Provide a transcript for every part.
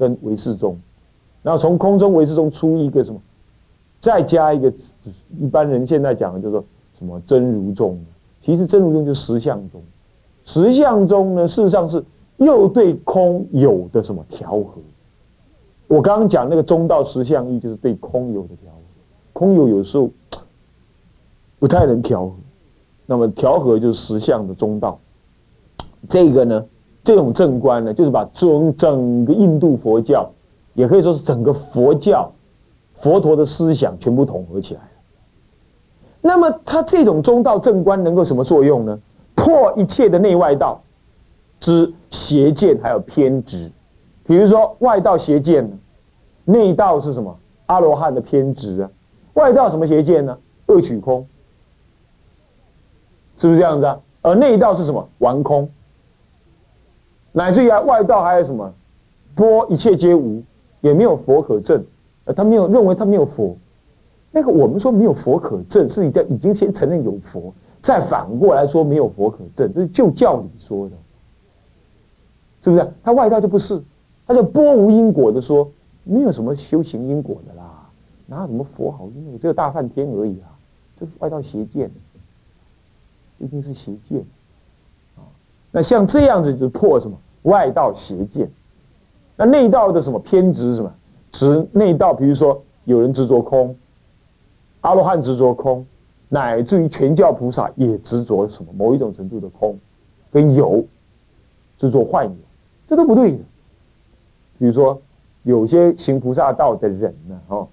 跟唯识中，然后从空中唯识中出一个什么，再加一个一般人现在讲的叫做什么真如中，其实真如中就是实相中，实相中呢事实上是又对空有的什么调和。我刚刚讲那个中道实相义就是对空有的调和，空有有时候不太能调和，那么调和就是实相的中道。这个呢，这种正观呢，就是把整整个印度佛教，也可以说是整个佛教，佛陀的思想全部统合起来那么，他这种中道正观能够什么作用呢？破一切的内外道之邪见，还有偏执。比如说外道邪见，内道是什么？阿罗汉的偏执啊。外道什么邪见呢？恶取空，是不是这样子啊？而内道是什么？玩空。乃至于外道还有什么？波一切皆无，也没有佛可证。呃，他没有认为他没有佛。那个我们说没有佛可证，是已经已经先承认有佛，再反过来说没有佛可证，这是就教理说的，是不是？他外道就不是，他就波无因果的说，没有什么修行因果的啦，哪有什么佛好因果，只有大梵天而已啊，这外道邪见，一定是邪见。那像这样子就破什么外道邪见，那内道的什么偏执什么执内道，比如说有人执着空，阿罗汉执着空，乃至于全教菩萨也执着什么某一种程度的空，跟有执着幻有，这都不对的。比如说有些行菩萨道的人呢，哦，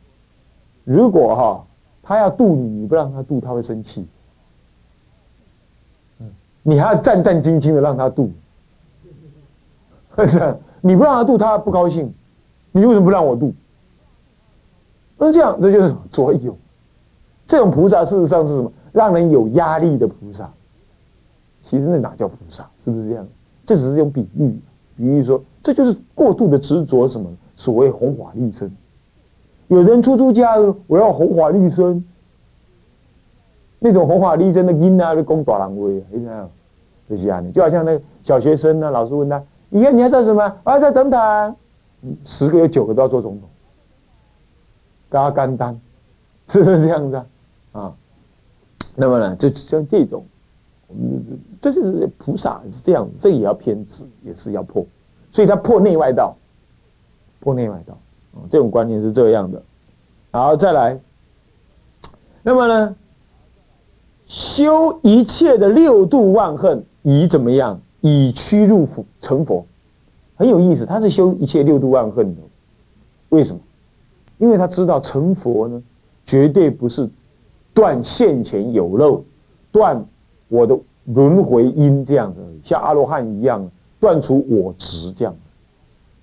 如果哈他要度你，你不让他度，他会生气。你还要战战兢兢的让他渡，是你不让他渡，他不高兴。你为什么不让我渡？那这样，这就是左有。这种菩萨事实上是什么？让人有压力的菩萨。其实那哪叫菩萨？是不是这样？这只是用比喻，比喻说这就是过度的执着什么？所谓红法利生。有人出出家，我要红法利生。那种红法利生的因啊，是供大人位啊，你看。就是啊，你就好像那个小学生呢，老师问他：“以后你要做什么？我要做总统。”十个有九个都要做总统，嘎干单，是不是这样子啊？啊，那么呢，就像这种，这就是菩萨是这样子，这也要偏执，也是要破，所以他破内外道，破内外道啊，这种观念是这样的。好，再来，那么呢，修一切的六度万恨。以怎么样？以屈入佛成佛，很有意思。他是修一切六度万恨的，为什么？因为他知道成佛呢，绝对不是断现前有漏，断我的轮回因这样子，像阿罗汉一样断除我执这样。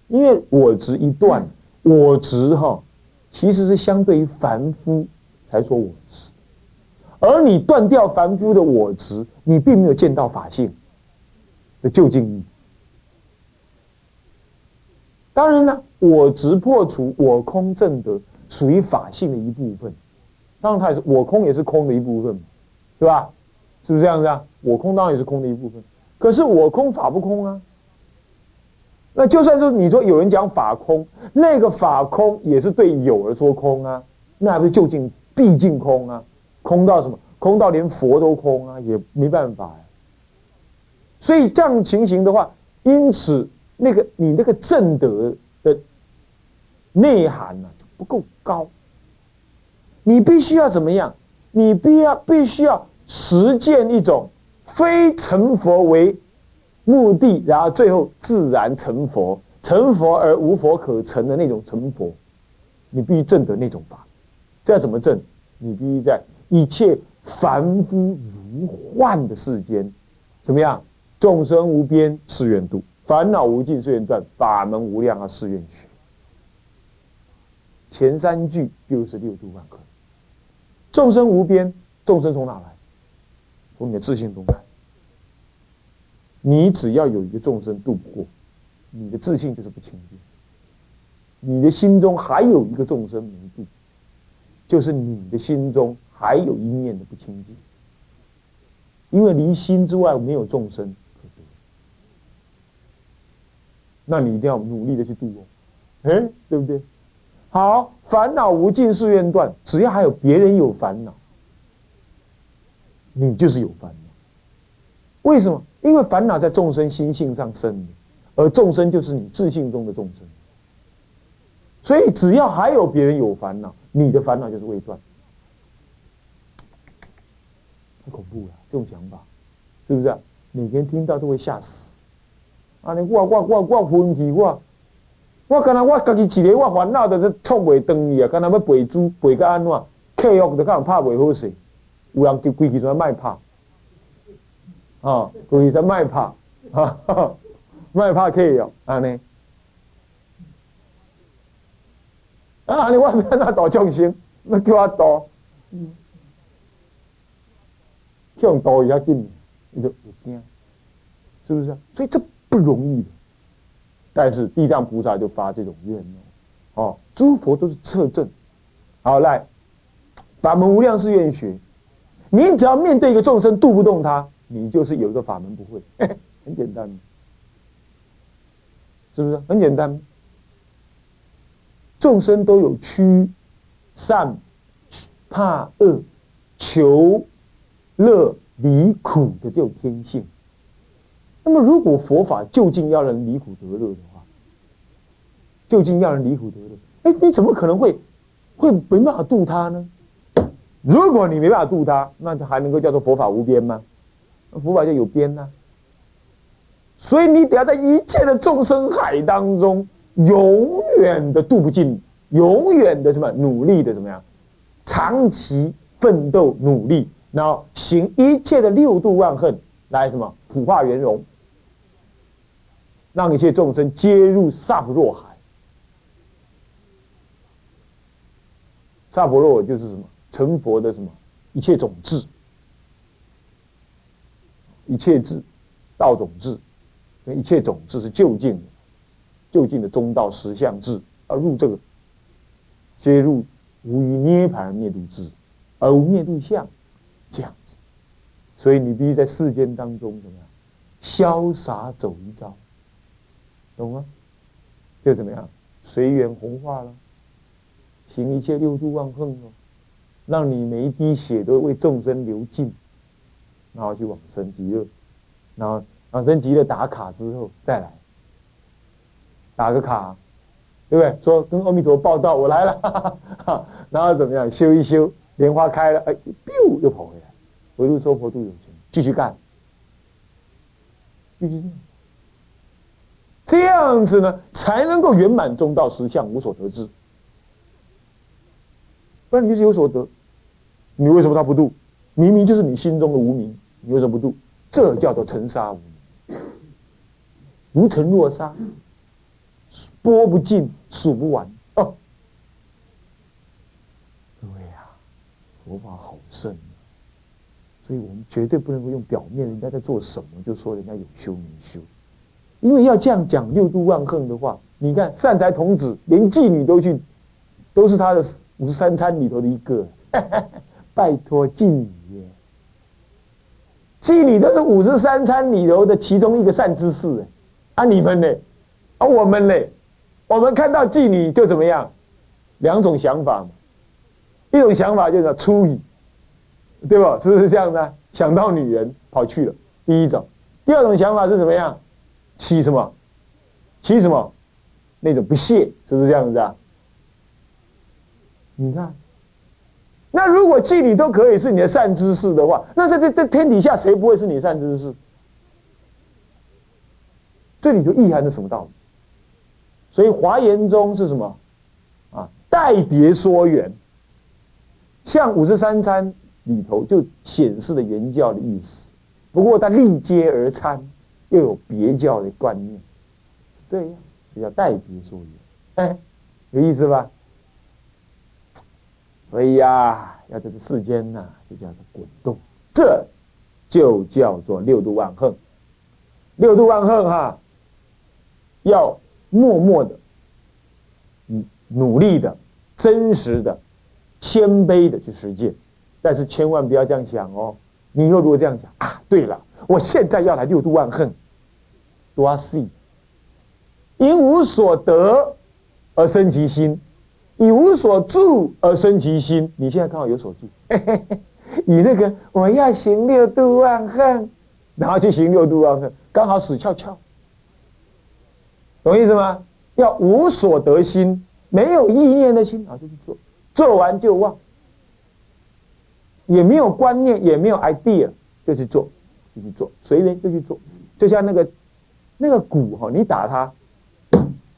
因为我执一断，我执哈，其实是相对于凡夫才说我执。而你断掉凡夫的我执，你并没有见到法性的究竟义。当然了，我执破除，我空正德，属于法性的一部分。当然，它也是我空，也是空的一部分，对吧？是不是这样子啊？我空当然也是空的一部分。可是我空法不空啊。那就算是你说有人讲法空，那个法空也是对有而说空啊，那还不是究竟毕竟空啊？空到什么？空到连佛都空啊，也没办法呀。所以这样情形的话，因此那个你那个正德的内涵呢就不够高。你必须要怎么样？你必要必须要实践一种非成佛为目的，然后最后自然成佛，成佛而无佛可成的那种成佛。你必须证得那种法，这要怎么证？你必须在。一切凡夫如幻的世间，怎么样？众生无边誓愿度，烦恼无尽誓愿断，法门无量啊誓愿学。前三句就是六度万恨。众生无边，众生从哪来？从你的自信中来。你只要有一个众生度不过，你的自信就是不清净。你的心中还有一个众生没度，就是你的心中。还有一念的不清净，因为离心之外没有众生，那你一定要努力的去度哦。哎，对不对？好，烦恼无尽，誓愿断。只要还有别人有烦恼，你就是有烦恼。为什么？因为烦恼在众生心性上生的，而众生就是你自信中的众生。所以，只要还有别人有烦恼，你的烦恼就是未断。太恐怖了，这种想法，是不是？每天听到都会吓死。啊，你我我我我分气我。我刚才我家己一个我烦恼的都创袂断去啊！刚才要背猪背个安怎？客户都可能拍袂好势，有人就规气说卖拍，啊，规气说卖拍，卖拍客户安尼。啊，你我要那大众生，要叫我度，向度伊较紧，伊就有惊，是不是？所以这不容易的。但是地藏菩萨就发这种愿哦，哦，诸佛都是测证。好，来，法门无量誓愿学。你只要面对一个众生渡不动他，你就是有一个法门不会，很简单，是不是？很简单。众生都有趋善、怕恶、求乐、离苦的这种天性。那么，如果佛法究竟要人离苦得乐的话，究竟要人离苦得乐，哎，你怎么可能会会没办法度他呢？如果你没办法度他，那他还能够叫做佛法无边吗？佛法就有边呢。所以你得要在一切的众生海当中，永远的渡不尽，永远的什么努力的怎么样，长期奋斗努力，然后行一切的六度万恨来什么普化圆融。让一切众生皆入萨婆若海。萨婆若就是什么？成佛的什么？一切种智，一切智，道种智，一切种智是就近的，就近的中道实相智，而入这个，皆入无余涅盘灭度智，而无灭度相，这样子。所以你必须在世间当中怎么样？潇洒走一遭。懂吗？就怎么样？随缘红化了，行一切六度万恨哦，让你每一滴血都为众生流尽，然后去往生极乐，然后往生极乐打卡之后再来，打个卡，对不对？说跟阿弥陀报道我来了，哈哈哈然后怎么样？修一修，莲花开了，哎，biu 又跑回来，回路周佛度有情，继续干，必须这样。这样子呢，才能够圆满中道实相，无所得之。不然你就是有所得，你为什么他不度？明明就是你心中的无名，你为什么不度？这叫做尘沙无名，如尘若沙，拨不尽，数不完。哦，各位啊，佛法好深，所以我们绝对不能够用表面人家在做什么，就说人家有修没修。因为要这样讲六度万恨的话，你看善财童子连妓女都去，都是他的五十三参里头的一个。拜托妓女耶，妓女都是五十三参里头的其中一个善知识哎，啊你们呢？啊我们呢？我们看到妓女就怎么样？两种想法嘛，一种想法就是出语，对吧？是不是这样的？想到女人跑去了，第一种。第二种想法是怎么样？起什么？起什么？那种不屑，是不是这样子啊？你看，那如果妓女都可以是你的善知识的话，那在这这天底下谁不会是你善知识？这里就意含着什么道理？所以华严中是什么？啊，待别说缘，像五十三参里头就显示了原教的意思，不过他立阶而参。又有别教的观念，是这样，这叫代别说言，哎，有意思吧？所以呀，要在这世间呐，就叫做滚动，这就叫做六度万恨。六度万恨哈，要默默的、嗯，努力的、真实的、谦卑的去实践，但是千万不要这样想哦。你以后如果这样想啊，对了。我现在要来六度万恨，多西，因无所得而生其心，以无所住而生其心。你现在刚好有所住，以那个我要行六度万恨，然后去行六度万恨，刚好死翘翘，懂意思吗？要无所得心，没有意念的心，然后就去做，做完就忘，也没有观念，也没有 idea，就去做，就去做，随缘就去做，就像那个那个鼓哈，你打它，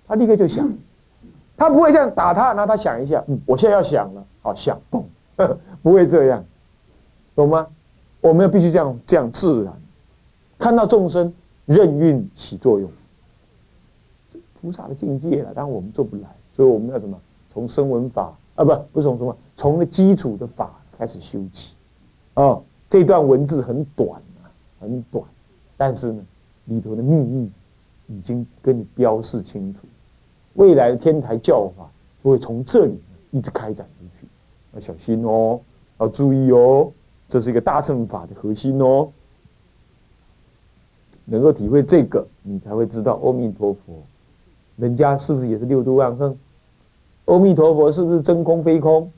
它立刻就响，它不会像打它，然后它想一下，嗯，我现在要响了，好响，嘣，不会这样，懂吗？我们要必须这样这样自然，看到众生任运起作用。菩萨的境界了，当然我们做不来，所以我们要什么？从声闻法啊，不，不是从什么？从那基础的法开始修起。哦，这段文字很短啊，很短，但是呢，里头的秘密已经跟你标示清楚。未来的天台教法就会从这里一直开展出去，要小心哦，要注意哦，这是一个大乘法的核心哦。能够体会这个，你才会知道阿弥陀佛。人家是不是也是六度万恨？阿弥陀佛是不是真空非空？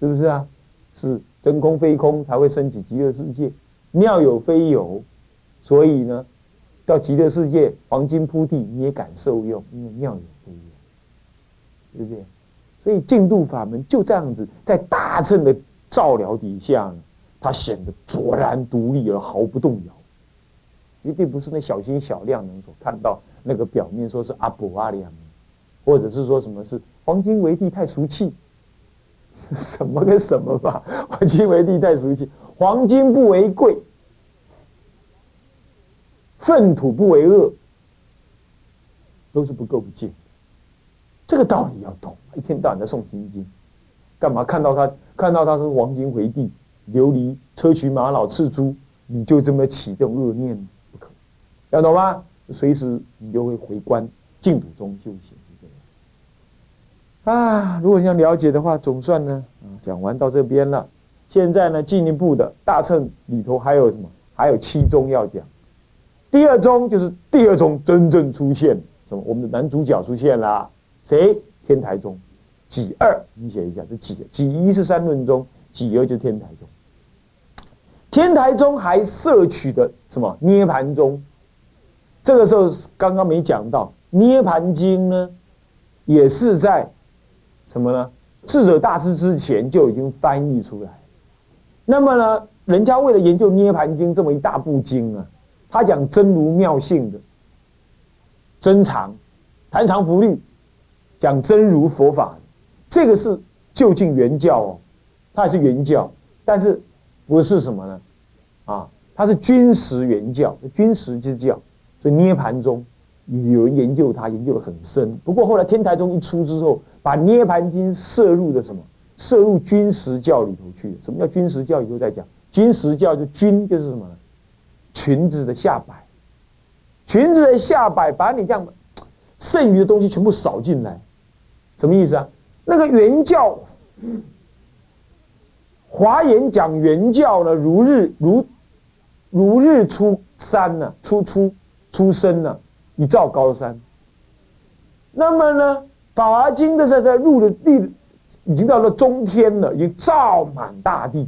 是不是啊？是真空非空才会升起极乐世界，妙有非有，所以呢，到极乐世界黄金铺地你也敢受用，因为妙有非有，对不对？所以净度法门就这样子，在大乘的照料底下，它显得卓然独立而毫不动摇，一定不是那小心小量能所看到。那个表面说是阿婆阿里或者是说什么是黄金为地太俗气，什么跟什么吧？黄金为地太俗气，黄金不为贵，粪土不为恶，都是不够不见。这个道理要懂，一天到晚在诵心经，干嘛？看到他看到他是黄金回地，琉璃砗磲玛瑙赤珠，你就这么起这种恶念？不可，要懂吗？随时你就会回观净土中修行，啊。如果你想了解的话，总算呢讲完到这边了。现在呢进一步的大乘里头还有什么？还有七宗要讲。第二宗就是第二宗真正出现什么？我们的男主角出现了，谁？天台宗。几二，你写一下，这几几一是三论宗，几二就是天台宗。天台宗还摄取的什么？涅盘宗。这个时候刚刚没讲到《涅盘经》呢，也是在什么呢？智者大师之前就已经翻译出来。那么呢，人家为了研究《涅盘经》这么一大部经啊，他讲真如妙性的真常、谈常不律，讲真如佛法，这个是就近原教哦，它也是原教，但是不是什么呢？啊，它是军实原教，军实之教。所以涅盘宗有人研究它，研究的很深。不过后来天台宗一出之后，把涅盘经摄入的什么？摄入军实教里头去。什么叫军实教？以后再讲。军实教就军就是什么呢？裙子的下摆，裙子的下摆，把你这样剩余的东西全部扫进来，什么意思啊？那个原教华严讲原教呢，如日如如日出山呢，出出。出生呢，一照高山。那么呢，《法华经》的在在入的地，已经到了中天了，已经照满大地，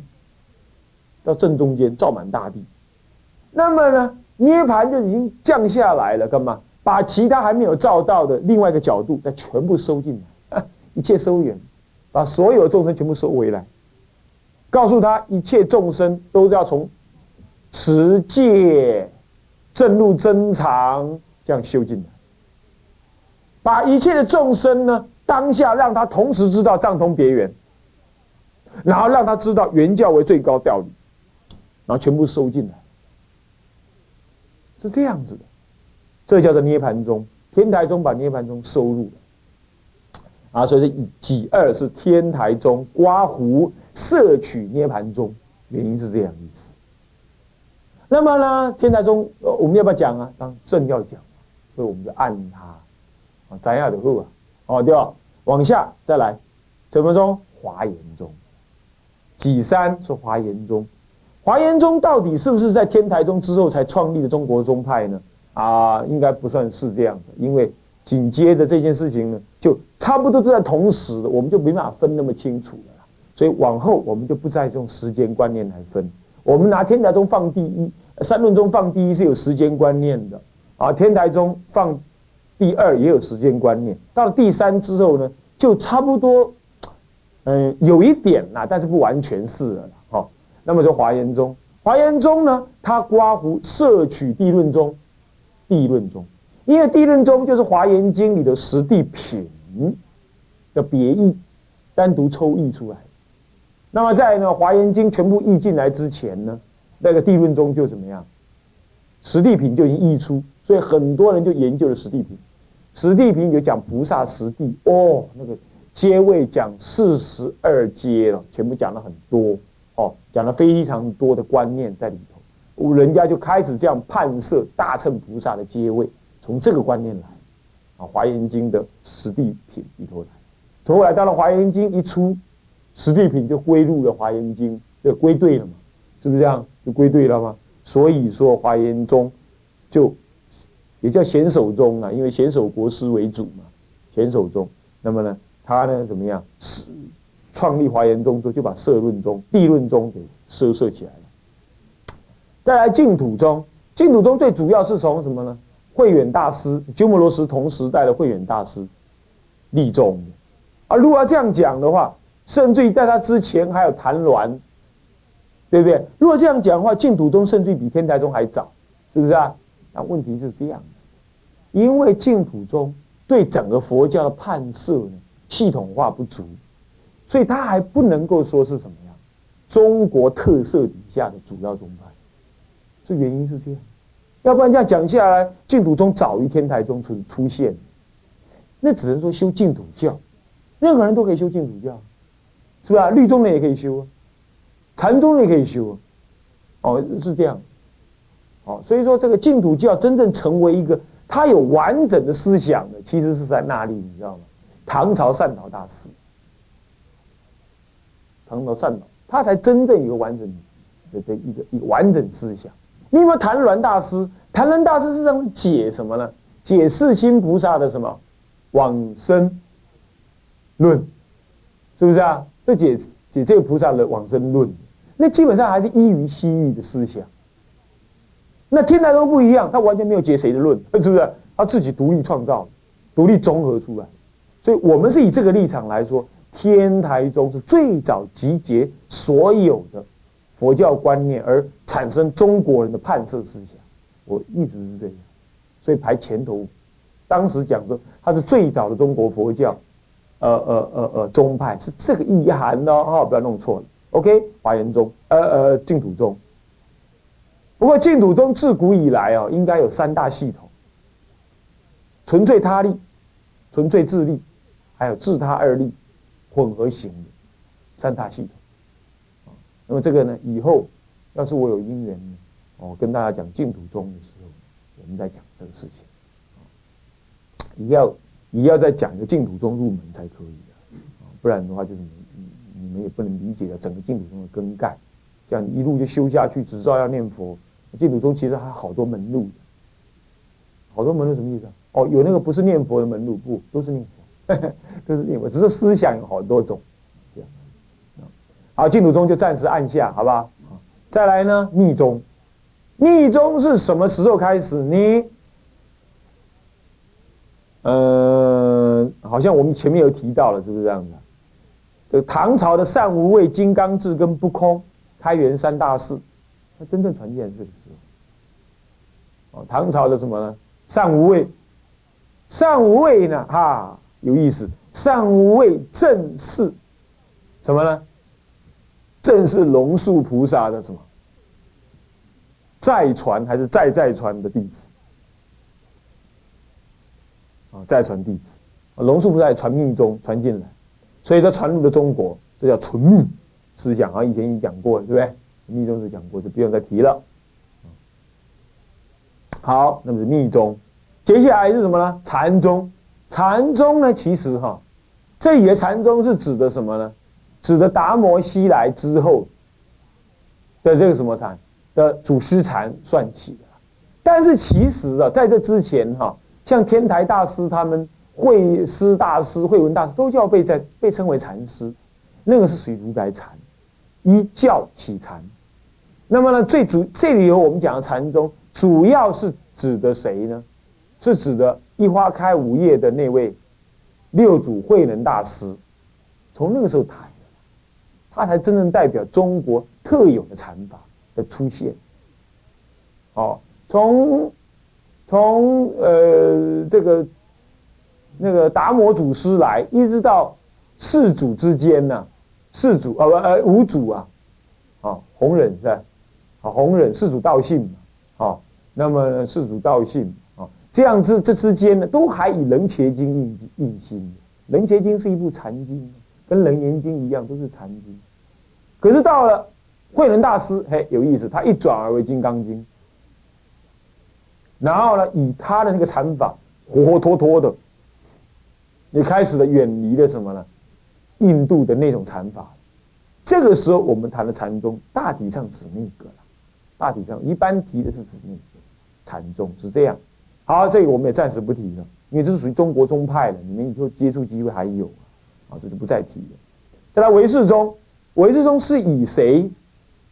到正中间照满大地。那么呢，涅盘就已经降下来了，干嘛？把其他还没有照到的另外一个角度再全部收进来，一切收圆，把所有众生全部收回来，告诉他一切众生都要从持戒。正路增长，这样修进来，把一切的众生呢，当下让他同时知道藏通别圆，然后让他知道原教为最高调理，然后全部收进来，是这样子的，这叫做涅盘宗。天台宗把涅盘宗收入，啊，所以说以己二是天台宗刮胡摄取涅盘宗，原因是这样意思。那么呢，天台宗，呃，我们要不要讲啊？当正要讲，所以我们就按它，啊，摘下的后啊，哦，对吧？往下再来，什么宗？华严宗。几三是华严宗，华严宗到底是不是在天台宗之后才创立的中国宗派呢？啊，应该不算是这样子，因为紧接着这件事情呢，就差不多都在同时，我们就没办法分那么清楚了。所以往后我们就不再用时间观念来分，我们拿天台宗放第一，三论中放第一是有时间观念的啊，天台宗放第二也有时间观念，到了第三之后呢，就差不多，嗯，有一点啦，但是不完全是了哈。那么就华严宗，华严宗呢，它刮胡摄取地论中，地论中，因为地论中就是华严经里的实地品的别义，单独抽译出来。那么在呢《华严经》全部译进来之前呢，那个地论中就怎么样？实地品就已经译出，所以很多人就研究了实地品。十地品就讲菩萨十地哦，那个阶位讲四十二阶了，全部讲了很多哦，讲了非常多的观念在里头。人家就开始这样判设大乘菩萨的阶位，从这个观念来啊，《华严经》的实地品里头来。从后来到了《华严经》一出。实地品就归入了《华严经》，就归对了嘛，是不是这样？就归对了吗？所以说华严宗就也叫显首宗啊，因为显首国师为主嘛，显首宗。那么呢，他呢怎么样？是创立华严宗之后，就把摄论宗、地论宗给收摄起来了。再来净土宗，净土宗最主要是从什么呢？慧远大师鸠摩罗什同时代的慧远大师立宗的。啊，如果要这样讲的话。甚至于在他之前还有谭鸾，对不对？如果这样讲的话，净土宗甚至于比天台宗还早，是不是啊？那问题是这样，因为净土宗对整个佛教的判色呢系统化不足，所以他还不能够说是什么样中国特色底下的主要宗派，这原因是这样。要不然这样讲下来，净土宗早于天台宗出出现，那只能说修净土教，任何人都可以修净土教。是吧？律宗的也可以修啊，禅宗也可以修啊，哦，是这样，哦，所以说这个净土教真正成为一个他有完整的思想的，其实是在那里，你知道吗？唐朝善导大师，唐朝善导，他才真正有个完整的的一个一个完整思想。你有没有谭鸾大师？谭鸾大师实际上是解什么呢？解释心菩萨的什么往生论，是不是啊？这解解这个菩萨的往生论，那基本上还是依于西域的思想。那天台宗不一样，他完全没有结谁的论，是不是？他自己独立创造，独立综合出来。所以我们是以这个立场来说，天台宗是最早集结所有的佛教观念而产生中国人的判设思想。我一直是这样，所以排前头。当时讲说，他是最早的中国佛教。呃呃呃呃，宗派是这个意涵哦，哈，不要弄错了。OK，华严宗，呃呃，净土宗。不过净土宗自古以来哦，应该有三大系统：纯粹他力、纯粹自力，还有自他二力混合型的三大系统。那么这个呢，以后要是我有因缘呢，哦，跟大家讲净土宗的时候，我们再讲这个事情。你要。你要再讲一个净土宗入门才可以的，不然的话就是你你们也不能理解了整个净土宗的根概，这样一路就修下去，只知道要念佛。净土宗其实还好多门路，好多门路什么意思啊？哦，有那个不是念佛的门路，不都是念佛，都是念佛，只是思想有好多种。这样，好，净土宗就暂时按下，好不好？再来呢，密宗，密宗是什么时候开始呢？呃，好像我们前面有提到了，是不是这样的？这个唐朝的善无畏、金刚智跟不空开元三大士，它真正传进来是。哦，唐朝的什么呢？善无畏，善无畏呢？哈，有意思。善无畏正是什么呢？正是龙树菩萨的什么？再传还是再再传的弟子？啊，再传弟子，龙树菩萨传密宗传进来，所以他传入了中国，这叫纯密思想啊。以前已经讲过了，对不对？密宗是讲过，就不用再提了。好，那么是密宗，接下来是什么呢？禅宗。禅宗呢，其实哈，这里的禅宗是指的什么呢？指的达摩西来之后的这个什么禅的祖师禅算起的。但是其实啊，在这之前哈。像天台大师他们慧师大师、慧文大师都叫被在被称为禅师，那个是属于如来禅，依教起禅。那么呢，最主这里有我们讲的禅宗，主要是指的谁呢？是指的一花开五叶的那位六祖慧能大师。从那个时候谈的，他才真正代表中国特有的禅法的出现。哦，从从呃这个那个达摩祖师来，一直到四祖之间呢，四祖啊不呃五祖啊，啊弘忍是吧？啊，弘忍世祖道信嘛，哦，那么世祖道信啊，这样子这之间呢，都还以《楞伽经》印印心，《楞伽经》是一部禅经，跟《楞严经》一样，都是禅经。可是到了慧能大师，嘿，有意思，他一转而为《金刚经》，然后呢，以他的那个禅法，活活脱脱的，也开始了远离了什么呢？印度的那种禅法。这个时候，我们谈的禅宗，大体上指那个了。大体上，一般提的是指那个禅宗是这样。好，这个我们也暂时不提了，因为这是属于中国宗派的，你们以后接触机会还有啊，这就不再提了。再来唯识宗，唯识宗是以谁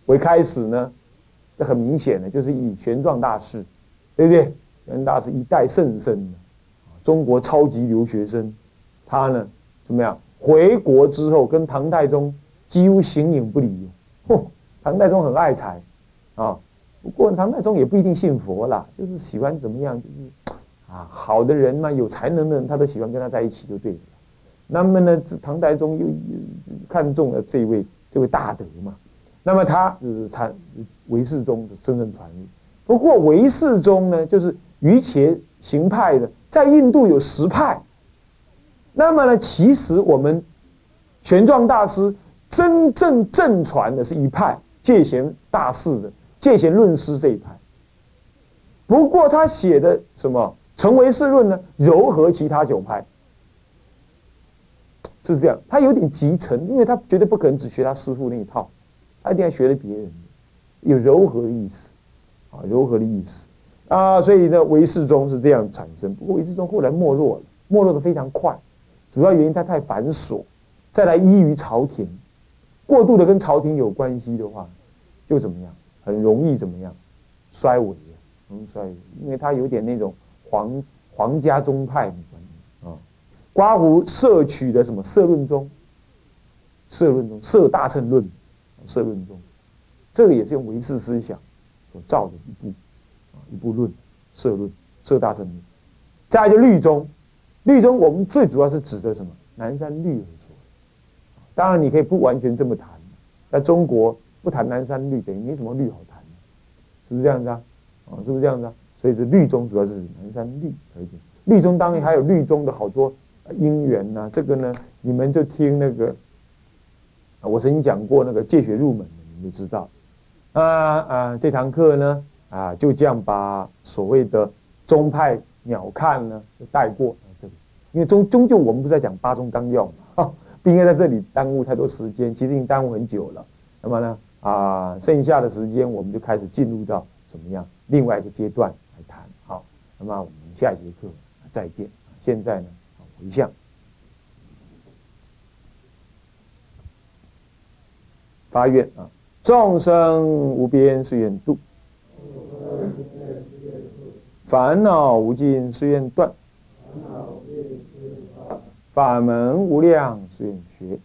为开始呢？这很明显的，就是以玄奘大师，对不对？玄奘大师一代圣僧，中国超级留学生，他呢怎么样？回国之后跟唐太宗几乎形影不离。嚯，唐太宗很爱财。啊，不过唐太宗也不一定信佛啦，就是喜欢怎么样，就是啊，好的人嘛，有才能的人，他都喜欢跟他在一起就对了。那么呢，唐太宗又看中了这位这位大德嘛，那么他就是禅唯识宗的真正传人。不过唯识宗呢，就是于伽行派的，在印度有十派。那么呢，其实我们玄奘大师真正正传的是一派戒贤大士的。借贤论师这一派，不过他写的什么《成为世论》呢？糅合其他九派，是这样。他有点集成，因为他绝对不可能只学他师傅那一套，他一定要学了别人，有柔和的意思，啊，柔和的意思啊。所以呢，唯世宗是这样产生。不过唯世宗后来没落了，没落的非常快，主要原因他太繁琐，再来依于朝廷，过度的跟朝廷有关系的话，就怎么样？很容易怎么样衰微啊？容易衰微，因为他有点那种皇皇家宗派的观念啊。刮胡摄取的什么摄论宗？摄论宗摄大乘论，摄论宗，这个也是用唯识思想所造的一部啊一部论，摄论摄大乘论。再就律宗，律宗我们最主要是指的什么？南山律而说。当然你可以不完全这么谈，在中国。不谈南山律，等于没什么律好谈，是不是这样子啊？啊，是不是这样子啊？所以这律宗主要是指南山律而已。律宗当然还有律宗的好多因缘呐。这个呢，你们就听那个，我曾经讲过那个戒学入门的，你们就知道。啊啊，这堂课呢，啊，就这样把所谓的宗派鸟看呢就带过这里，因为终终究我们不是在讲八宗纲要嘛，不应该在这里耽误太多时间，其实已经耽误很久了。那么呢？啊，剩下的时间我们就开始进入到怎么样另外一个阶段来谈。好，那么我们下一节课再见。现在呢，回向发愿啊，众生无边誓愿度，烦恼无尽誓愿断，法门无量誓愿学。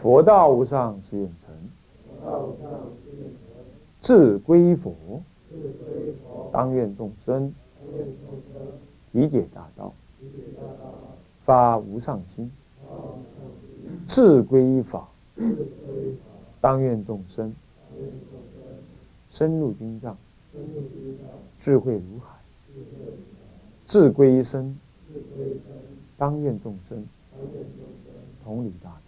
佛道无上誓愿成，智归佛，当愿众生理解大道，发无上心，智归法，当愿众生深入经藏，智慧如海，智归身，当愿众生同理大道。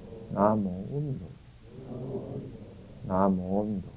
南无阿弥陀佛。南无阿弥陀佛。